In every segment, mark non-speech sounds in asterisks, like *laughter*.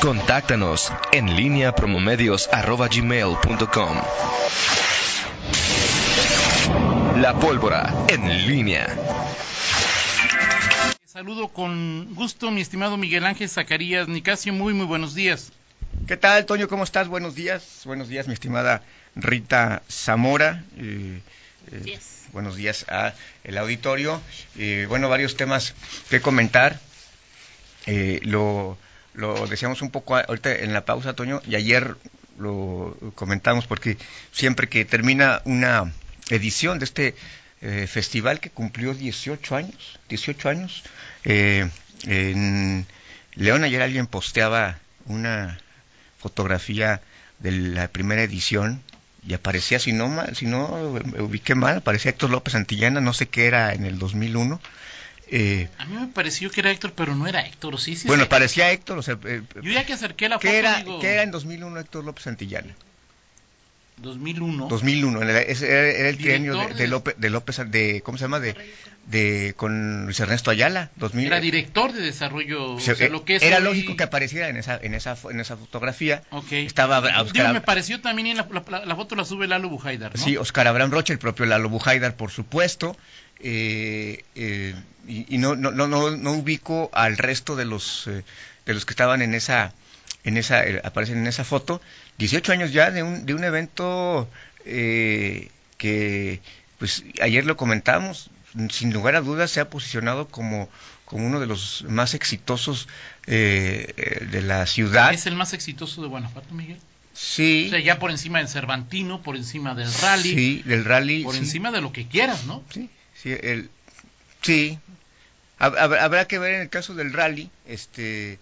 Contáctanos en línea promomedios.com. La pólvora en línea. Saludo con gusto, mi estimado Miguel Ángel Zacarías Nicasio. Muy, muy buenos días. ¿Qué tal, Toño? ¿Cómo estás? Buenos días. Buenos días, mi estimada Rita Zamora. Eh, eh, buenos días a el auditorio. Eh, bueno, varios temas que comentar. lo, lo decíamos un poco ahorita en la pausa, Toño, y ayer lo comentamos porque siempre que termina una edición de este festival que cumplió 18 años, 18 años, eh, en León ayer alguien posteaba una fotografía de la primera edición y aparecía, si no, si no me ubiqué mal, aparecía Héctor López Antillana, no sé qué era en el 2001. Eh, a mí me pareció que era Héctor, pero no era Héctor, ¿sí? sí bueno, parecía Héctor, o sea... Eh, Yo ya que acerqué la foto, ¿qué era, ¿qué era en 2001 Héctor López Antillana? 2001. 2001, era, era el trienio de, de, López, de López, de, ¿cómo se llama? De, de con Luis Ernesto Ayala. 2000, era director de desarrollo. lo que era lógico que apareciera en esa, en esa, en esa fotografía. Okay. Estaba Digo, me pareció también en la, la, foto la sube Lalo Bujaidar. ¿no? Sí, Oscar Abraham Rocha, el propio Lalo Bujaidar, por supuesto. Eh, eh, y, y no, no, no, no, ubico al resto de los eh, de los que estaban en esa en esa eh, aparecen en esa foto 18 años ya de un de un evento eh, que pues ayer lo comentamos sin lugar a dudas se ha posicionado como, como uno de los más exitosos eh, eh, de la ciudad. ¿Es el más exitoso de Guanajuato, Miguel? Sí. O sea, ya por encima del Cervantino, por encima del rally. Sí, del rally. Por encima de lo que quieras, ¿no? Sí, sí, el, sí. Habrá que ver en el caso del rally, este,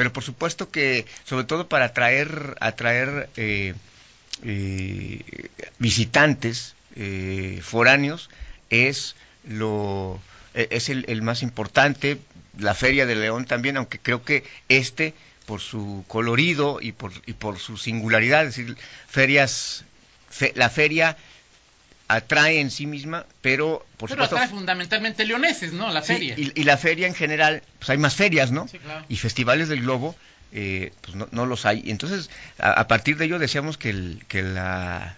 pero por supuesto que, sobre todo para atraer, atraer eh, visitantes foráneos, es lo e, es el, más importante, la Feria de León también, aunque creo que este, por su colorido y por, y por su singularidad, es decir, ferias, la feria atrae en sí misma, pero por pero supuesto... atrae fundamentalmente leoneses, ¿no? La feria. Y, la feria en general, pues hay más ferias, ¿no? Sí, claro. Y festivales del globo, eh, pues no, no, los hay. Entonces, a, a, partir de ello decíamos que, el, que la,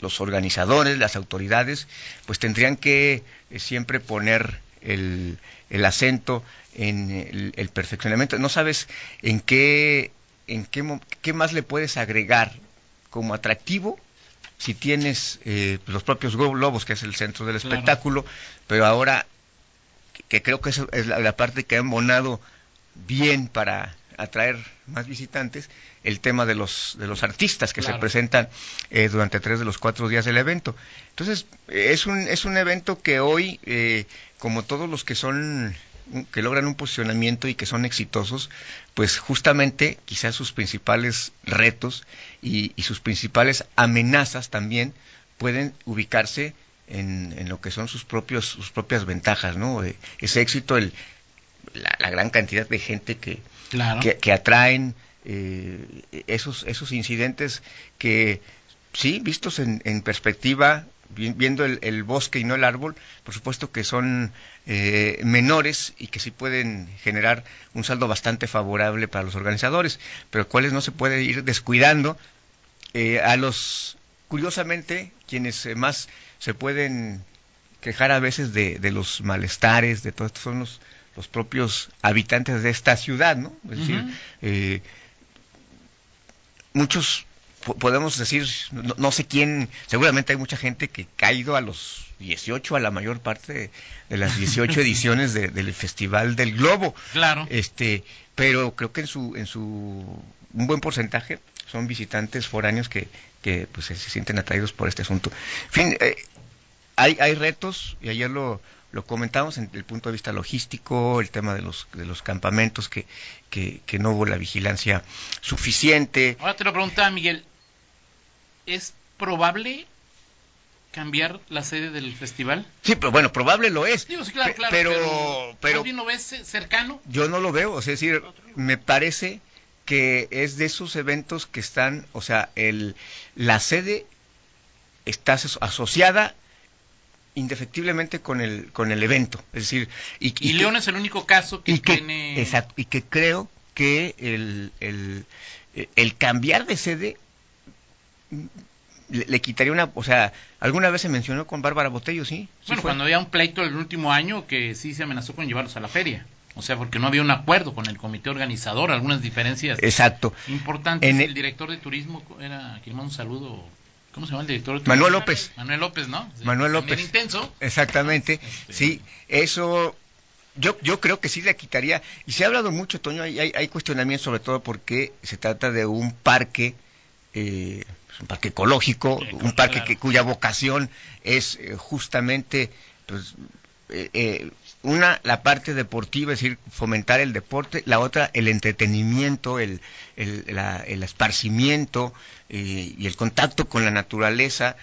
los organizadores, las autoridades, pues tendrían que eh, siempre poner el, el acento en el, perfeccionamiento. No sabes en qué, en qué, qué más le puedes agregar como atractivo si tienes eh, los propios globos, que es el centro del espectáculo, pero ahora que creo que eso es la, parte que ha embonado bien para atraer más visitantes, el tema de los, de los artistas que se presentan eh, durante tres de los cuatro días del evento. Entonces, es un, es un evento que hoy, eh, como todos los que son que logran un posicionamiento y que son exitosos, pues justamente quizás sus principales retos y, sus principales amenazas también pueden ubicarse en, en, lo que son sus propios sus propias ventajas, ¿no? Eh, ese éxito, el, la, gran cantidad de gente que, que, atraen eh, esos, esos incidentes que, sí, vistos en, en perspectiva, viendo el, bosque y no el árbol, por supuesto que son eh, menores y que sí pueden generar un saldo bastante favorable para los organizadores, pero cuales no se puede ir descuidando eh, a los, curiosamente, quienes más se pueden quejar a veces de, de los malestares, de todo esto, son los, los propios habitantes de esta ciudad, ¿no? Es decir, eh, muchos podemos decir, no, sé quién, seguramente hay mucha gente que ha ido a los 18, a la mayor parte de, las 18 *laughs* ediciones del Festival del Globo. Claro. Este, pero creo que en su, en su, un buen porcentaje son visitantes foráneos que, que pues, se, sienten atraídos por este asunto. En fin, eh, hay, hay retos, y ayer lo, lo comentamos en el punto de vista logístico, el tema de los, de los campamentos, que, que, no hubo la vigilancia suficiente. Ahora te lo preguntaba, Miguel, ¿es probable cambiar la sede del festival? Sí, pero bueno, probable lo es. Digo, sí, claro, claro, pero, pero, lo ves cercano? Yo no lo veo, es decir, me parece que es de esos eventos que están, o sea, el, la sede está asociada indefectiblemente con el con el evento es decir y, León es el único caso que, tiene exacto y que creo que el, el, el cambiar de sede le, le, quitaría una, o sea, alguna vez se mencionó con Bárbara Botello, ¿sí? ¿Sí bueno, fue? cuando había un pleito el último año que sí se amenazó con llevarlos a la feria. O sea, porque no había un acuerdo con el comité organizador, algunas diferencias Exacto. importantes. En el, el director de turismo era, aquí un saludo, ¿cómo se llama el director? De Manuel López. Manuel López, ¿no? Manuel López. intenso. Exactamente. Este... Sí, eso yo, yo creo que sí le quitaría, y se ha hablado mucho, Toño, hay, hay, hay cuestionamientos sobre todo porque se trata de un parque, eh, un parque ecológico, sí, un parque claro. que, cuya vocación es eh, justamente pues, eh, eh, una la parte deportiva, es decir, fomentar el deporte, la otra el entretenimiento, el, el, la, el esparcimiento eh, y el contacto con la naturaleza.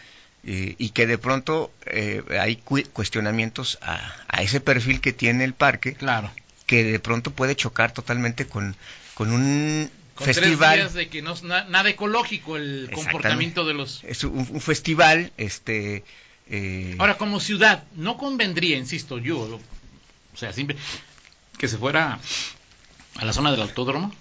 Y que de pronto hay cu cuestionamientos a, a, ese perfil que tiene el parque, claro. que de pronto puede chocar totalmente con, con un con festival. Tres días de que no es na nada ecológico el comportamiento de los. Es un, un festival, este. Eh... Ahora, como ciudad, no convendría, insisto, yo, o sea, siempre que se fuera a la zona del autódromo.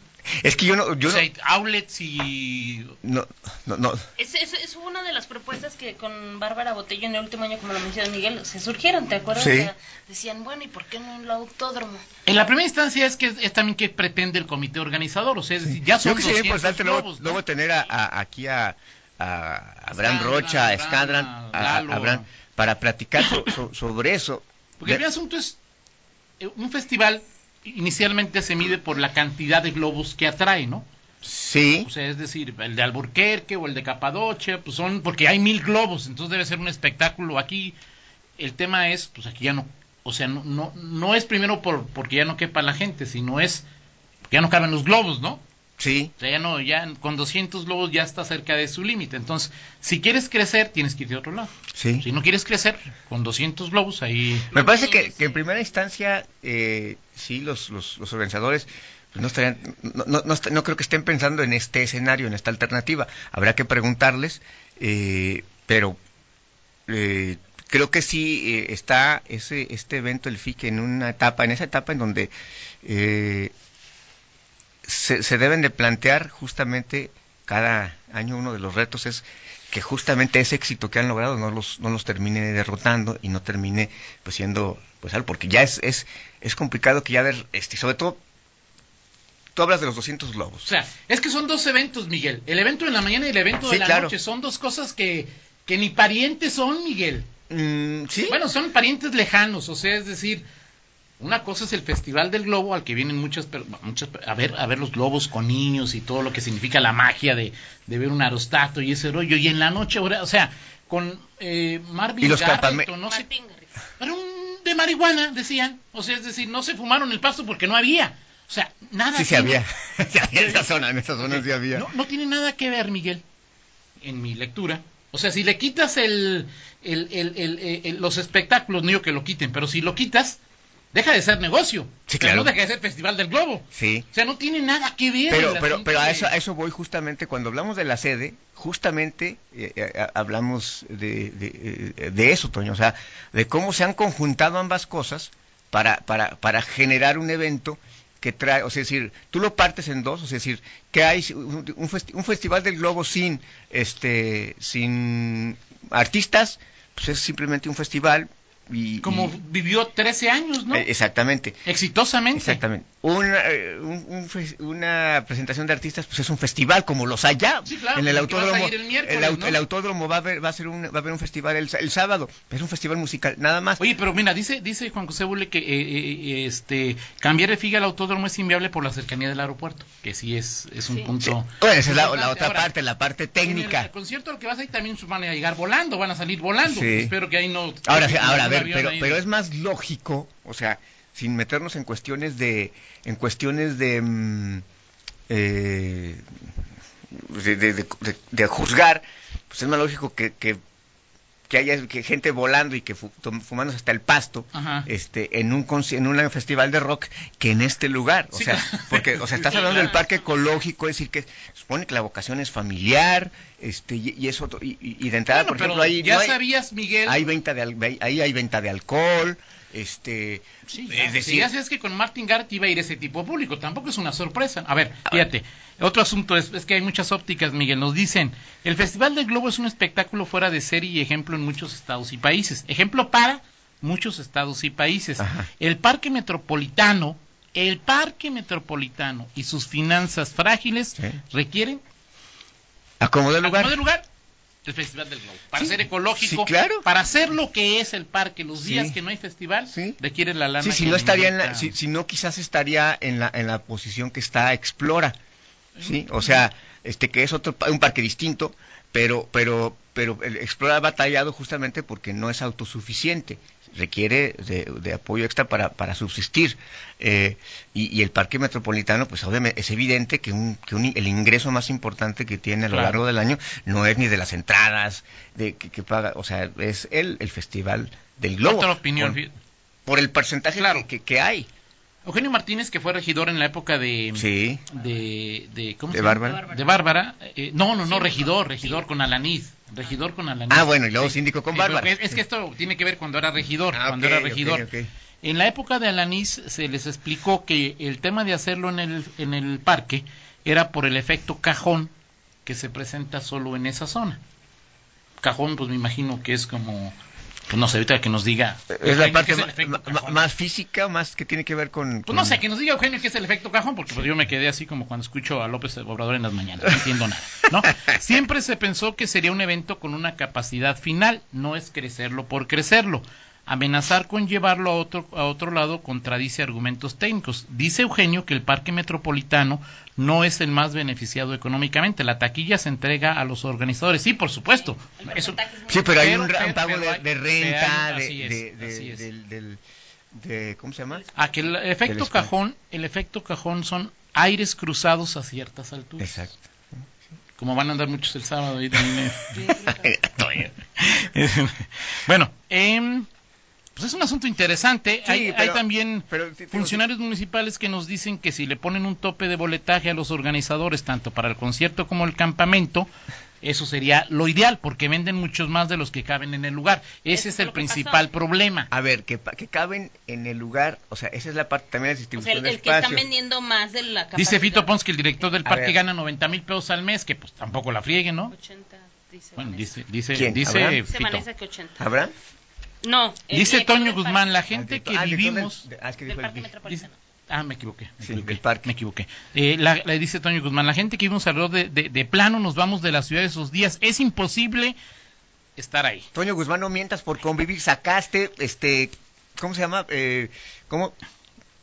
Es que yo no... Yo o sea, no... outlets y... No, no, no. Es, es, es, una de las propuestas que con Bárbara Botello en el último año, como lo mencionó Miguel, se surgieron, ¿te acuerdas? Sí. O sea, decían, bueno, ¿y por qué no en el autódromo? En la primera instancia es que es también que pretende el comité organizador, o sea, es decir, ya son Yo que sería importante globos, luego, ¿no? luego tener a, a, aquí a, a Abraham Rocha, a Escadran, a, a Abraham, para platicar so, so, sobre eso. Porque el asunto es eh, un festival inicialmente se mide por la cantidad de globos que atrae, ¿no? Sí. O sea, es decir, el de Alburquerque o el de Capadocia, pues son, porque hay mil globos, entonces debe ser un espectáculo. Aquí el tema es, pues aquí ya no, o sea, no, no, no es primero por, porque ya no quepa la gente, sino es porque ya no caben los globos, ¿no? Sí. O sea, ya no, ya con 200 globos ya está cerca de su límite. Entonces, si quieres crecer, tienes que ir de otro lado. Sí. Si no quieres crecer, con 200 globos ahí... Me parece que, que en primera instancia, eh, sí, los, los, los organizadores pues no, estarían, no, no, no, no, creo que estén pensando en este escenario, en esta alternativa. Habrá que preguntarles, eh, pero eh, creo que sí eh, está ese este evento, el FIC, en una etapa, en esa etapa en donde eh, se, se deben de plantear justamente cada año uno de los retos es que justamente ese éxito que han logrado no los, no los termine derrotando y no termine pues siendo pues algo, porque ya es, es, es complicado que ya ver, este, sobre todo tú hablas de los 200 globos. O sea, es que son dos eventos, Miguel. El evento de la mañana y el evento Sí, de la claro. noche son dos cosas que, que ni parientes son, Miguel. Mm, sí. Bueno, son parientes lejanos, o sea, es decir, una cosa es el Festival del Globo al que vienen muchas, per- muchas a ver a ver los globos con niños y todo lo que significa la magia de, de ver un aerostato y ese rollo y en la noche, o sea, con eh, Marvin Y los Garrett o no sé, pero un de marihuana decían, o sea, es decir, no se fumaron el pasto porque no había. O sea, nada Sí, sí tiene- había. *laughs* Sí había en esa zona, en esa zona sí había. no, no tiene nada que ver, Miguel, en mi lectura. O sea, si le quitas el, el, el, el- el- los espectáculos, no digo que lo quiten, pero si lo quitas, deja de ser negocio. Sí, Pero claro. no deja de ser Festival del Globo. Sí. O sea, no tiene nada que ver. Pero, pero, pero a eso, a eso voy justamente cuando hablamos de la sede, justamente eh, eh, hablamos de, de, eh, de eso, Toño, o sea, de cómo se han conjuntado ambas cosas para, para, para generar un evento que trae, o sea, es decir, tú lo partes en dos, o sea, es decir, que hay un, un festi- un festival del globo sin, este, sin artistas, pues es simplemente un festival y... Como y- vivió 13 años, ¿no? eh, exactamente. Exitosamente. Exactamente. Una, eh, un- un una presentación de artistas, pues es un festival como los hay ya. Sí, claro, en el autódromo, el miércoles, el, au- ¿no? el autódromo va a haber, va a ser un, va a haber un festival el, sa- el sábado. Es un festival musical, nada más. Oye, pero mira, dice, dice Juan José Bule que eh, eh, este cambiar de figa al autódromo es inviable por la cercanía del aeropuerto, que sí es, es un Sí. punto. Bueno, esa es la, la otra Ahora, parte, la parte En el, técnica. el concierto al que vas ahí también van a llegar volando, van a salir volando. Sí. Espero que ahí no. Ahora, sí, ahora ver, pero, pero es más lógico, o sea, sin meternos en cuestiones de, en cuestiones de, mm, eh, de, de- de- de- de juzgar, pues es más lógico que, que, que haya que gente volando y que fu- fumándose hasta el pasto, Ajá. este, en un en un festival de rock que en este lugar, o Sí, sea, claro. porque, o sea, estás hablando del parque ecológico, es decir que supone que la vocación es familiar, este, y, y eso, y, y- de entrada, Bueno, por ejemplo, ahí ya no hay- sabías, Miguel. hay venta de ahí hay venta de alcohol este Sí, es ya, decir, sí, ya sabes que con Martin Garrett iba a ir ese tipo de público, tampoco es una sorpresa. A ver, fíjate, otro asunto es, es que hay muchas ópticas, Miguel, nos dicen, el Festival del Globo es un espectáculo fuera de serie y ejemplo en muchos estados y países. Ejemplo para muchos estados y países. Ajá. El Parque Metropolitano, el Parque Metropolitano y sus finanzas frágiles Sí. requieren acomoda el lugar. Lugar el Festival del Globo. Para Sí, ser ecológico, sí, claro. para hacer lo que es el parque los días Sí. que no hay festival, requiere la lana. Sí, si no estaría en la, necesita. si, si no quizás estaría en la, en la posición que está Explora, sí, o sea, este que es otro un parque distinto, pero pero pero el Explora ha batallado justamente porque no es autosuficiente, requiere de, de apoyo extra para, para subsistir eh, y, y el parque metropolitano, pues obviamente es evidente que, un, que un- el ingreso más importante que tiene a lo Claro. largo del año no es ni de las entradas de que, que paga, o sea, es el el festival del globo. Otra opinión. Con- por el porcentaje Claro. que, que- que hay. Eugenio Martínez, que fue regidor en la época de. Sí. De, de, ¿cómo De se llama? Bárbara. De Bárbara. eh, no, no, no, Sí, regidor, sí. regidor con Alaniz. Regidor con Alaniz. Ah, bueno, y luego síndico con Bárbara. Es, es que esto tiene que ver cuando era regidor. Ah, cuando era regidor. En la época de Alaniz se les explicó que el tema de hacerlo en el, en el parque era por el efecto cajón que se presenta solo en esa zona. Cajón, pues me imagino que es como, pues no sé, ahorita que nos diga. Es la parte más física, más que tiene que ver con... Pues no sé, que nos diga Eugenio qué es el efecto cajón, porque pues yo me quedé así como cuando escucho a López Obrador en las mañanas, no entiendo nada, ¿no? *laughs* Siempre se pensó que sería un evento con una capacidad final, no es crecerlo por crecerlo. Amenazar con llevarlo a otro, a otro lado contradice argumentos técnicos. Dice Eugenio que el parque metropolitano no es el más beneficiado económicamente. La taquilla se entrega a los organizadores. Sí, por supuesto. El Eso- Sí, pero hay un, pago pero de, renta, hay- de, del, del- ¿cómo se llama? a que el efecto cajón, el efecto cajón son aires cruzados a ciertas alturas. Exacto. Como van a andar muchos el sábado ahí también. *laughs* *laughs* bueno, em, pues es un asunto interesante. Sí, hay, también pero sí, digo, funcionarios municipales que nos dicen que si le ponen un tope de boletaje a los organizadores, tanto para el concierto como el campamento, eso sería lo ideal, porque venden muchos más de los que caben en el lugar. Ese es el principal problema. A ver, que, pa- que caben en el lugar, o sea, esa es la parte también de O sea, distribución el, de el que están vendiendo más de la capacidad. Dice Fito Pons que el director del parque ver. gana 90 mil pesos al mes, que pues tampoco la frieguen, ¿no? 80, dice Bueno, dice, dice, ¿Quién? dice Fito. Que 80. ¿Habrá? No. el Dice Toño Guzmán, la gente que vivimos... ah. Ah, me equivoqué. Me Sí, equivoqué. parque. Me equivoqué. Eh, la, la dice Toño Guzmán, la gente que vivimos alrededor de, de, de plano nos vamos de la ciudad esos días. Es imposible estar ahí. Toño Guzmán, no mientas por convivir, sacaste, este, ¿cómo se llama? Eh, ¿cómo?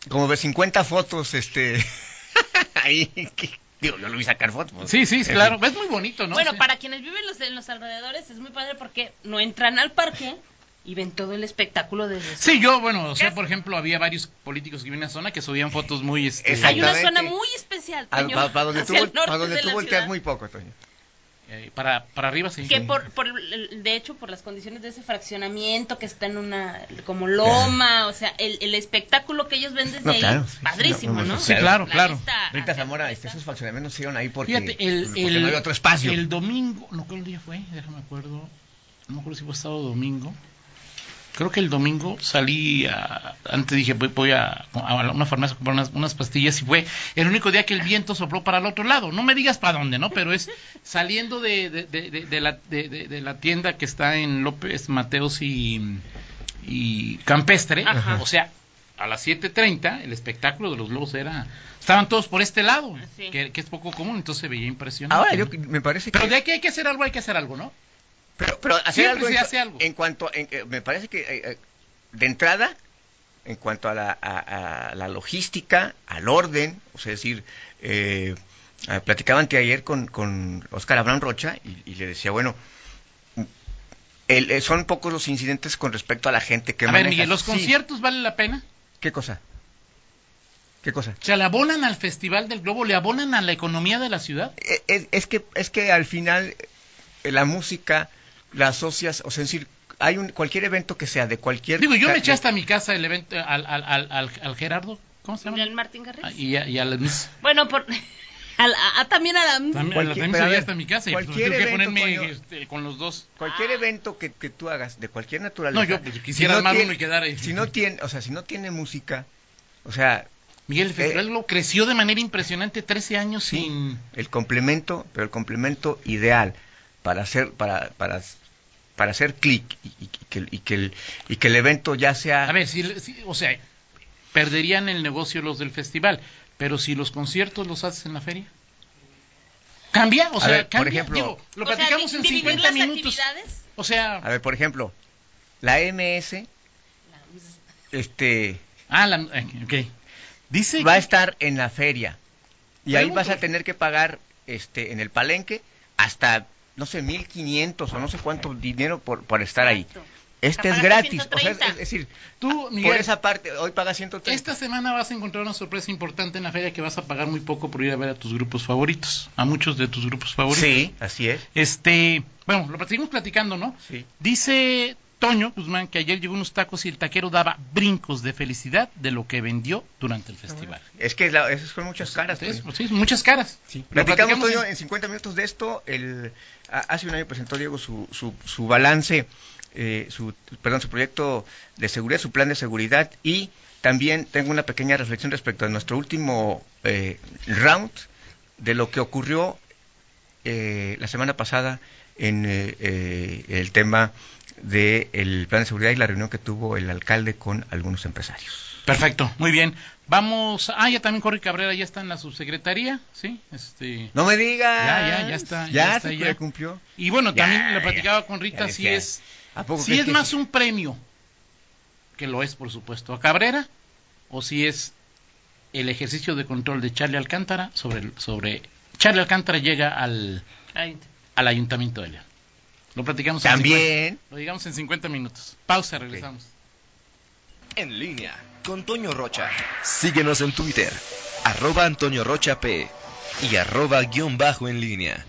Como de 50 fotos, este, *laughs* ahí, que- digo, yo lo vi sacar fotos. pues. Sí, sí, claro. Es muy bonito, ¿no? Bueno, Sí. para quienes viven los, en los alrededores es muy padre porque no entran al parque y ven todo el espectáculo desde Sí, yo, bueno, o sea, por ejemplo, había varios políticos que viven en la zona que subían fotos muy... Este. Hay una zona muy especial, Para Toño, donde tú, pa' donde de tú volteas muy poco, Toño. eh, para, para arriba, sí. que por, por el- de hecho por las condiciones de ese fraccionamiento que está en una como loma o sea el, el espectáculo que ellos ven desde No, ahí claro, sí, padrísimo no, no, no, Sí, claro, La claro. Rita Zamora, este, esos fraccionamientos se hicieron ahí porque, Fíjate, el, porque el, no había otro espacio. el domingo, no, ¿cuál día fue? Déjame acuerdo. No me acuerdo si fue sábado o domingo. Creo que el domingo salí a, antes dije voy, voy a, a una farmacia a comprar unas, unas pastillas y fue el único día que el viento sopló para el otro lado. No me digas para dónde, ¿no? Pero es saliendo de, de, de, de- de la, de, de- de la tienda que está en López Mateos y, y Campestre. Ajá. O sea, a las 7.30 el espectáculo de los globos era... Estaban todos por este lado, Sí. que, que es poco común, entonces se veía impresionante. Ahora, yo me parece Pero que... de aquí hay que hacer algo, hay que hacer algo, ¿no? Pero, pero hacer algo, se en, hace algo. en cuanto, en- eh, me parece que eh, eh, de entrada, en cuanto a la, a- a la logística, al orden, o sea, es decir, eh, eh, platicaba anteayer con, con Oscar Abraham Rocha y, y le decía, bueno, el- son pocos los incidentes con respecto a la gente que a ver, maneja. Miguel, ¿los Sí. conciertos valen la pena? ¿Qué cosa? ¿Qué cosa? O sea, ¿le abonan al Festival del Globo? ¿Le abonan a la economía de la ciudad? Es, es que es que al final la música la asocias, o sea, es decir, hay un cualquier evento que sea de cualquier Digo, yo me eché hasta mi casa el evento al, al, al, al- al Gerardo, ¿cómo se llama? ¿El Martín Garrix? Ah, Y, a- y al bueno por *laughs* A la- a- también a la... También, Cualquier- también a hasta mi casa y pues, cualquier tengo que evento, ponerme coño. este, con los dos. Cualquier Ah. evento que, que tú hagas de cualquier naturaleza. No, yo, pues, quisiera armar uno y quedar ahí. Si no tiene, o sea, si no tiene música, o sea, Miguel, el Festival Eh, Globo creció de manera impresionante 13 años Sí. sin... el complemento, pero el complemento ideal para hacer para para para hacer clic y, que, y que el y que el evento ya sea A ver, si, si- o sea, perderían el negocio los del festival, pero si los conciertos los haces en la feria. ¿Cambia? O sea, ver, por cambia. ejemplo- Digo, lo sea, platicamos en dividir 50 las minutos. actividades. O sea, a ver, por ejemplo, la MS este ah, la, eh, ok. Dice va a estar en la feria y ahí vas a tener que pagar este en el palenque hasta no sé 1500 o no sé cuánto dinero por por estar ahí. Exacto. Este es gratis, o sea, es, 130. es decir, Tú, Miguel, por esa parte hoy pagas 130. esta semana vas a encontrar una sorpresa importante en la feria que vas a pagar muy poco por ir a ver a tus grupos favoritos, a muchos de tus grupos favoritos. Sí, así es. Este, bueno, lo seguimos platicando, ¿no? Sí. Dice Toño Guzmán que ayer llegó unos tacos y el taquero daba brincos de felicidad de lo que vendió durante el festival. Es que la, esas son muchas caras. Entonces, pues. sí, muchas caras. Sí. Platicamos, platicamos Toño, en- en 50 minutos de esto. El, hace un año presentó Diego su, su, su balance, eh, su, perdón, su proyecto de seguridad, su plan de seguridad y también tengo una pequeña reflexión respecto a nuestro último eh, round de lo que ocurrió eh, la semana pasada en eh, eh, el tema del plan de seguridad y la reunión que tuvo el alcalde con algunos empresarios. Perfecto, muy bien. Vamos, ah, ya también Corri Cabrera ya está en la subsecretaría, ¿sí? Este, No me digas. Ya, ya, ya está, Ya, ya está, se ya. cumplió. y bueno, Ya, también le ya, platicaba ya. con Rita si es, ¿A poco si es que más sí? un premio, que lo es por supuesto, a Cabrera, o si es el ejercicio de control de Charlie Alcántara sobre, sobre Charlie Alcántara llega al, al Ayuntamiento de León. Lo platicamos en También. 50 lo digamos en 50 minutos. Pausa, regresamos. En línea con Toño Rocha. Síguenos en Twitter, arroba Antonio Rocha P y arroba guion bajo en línea.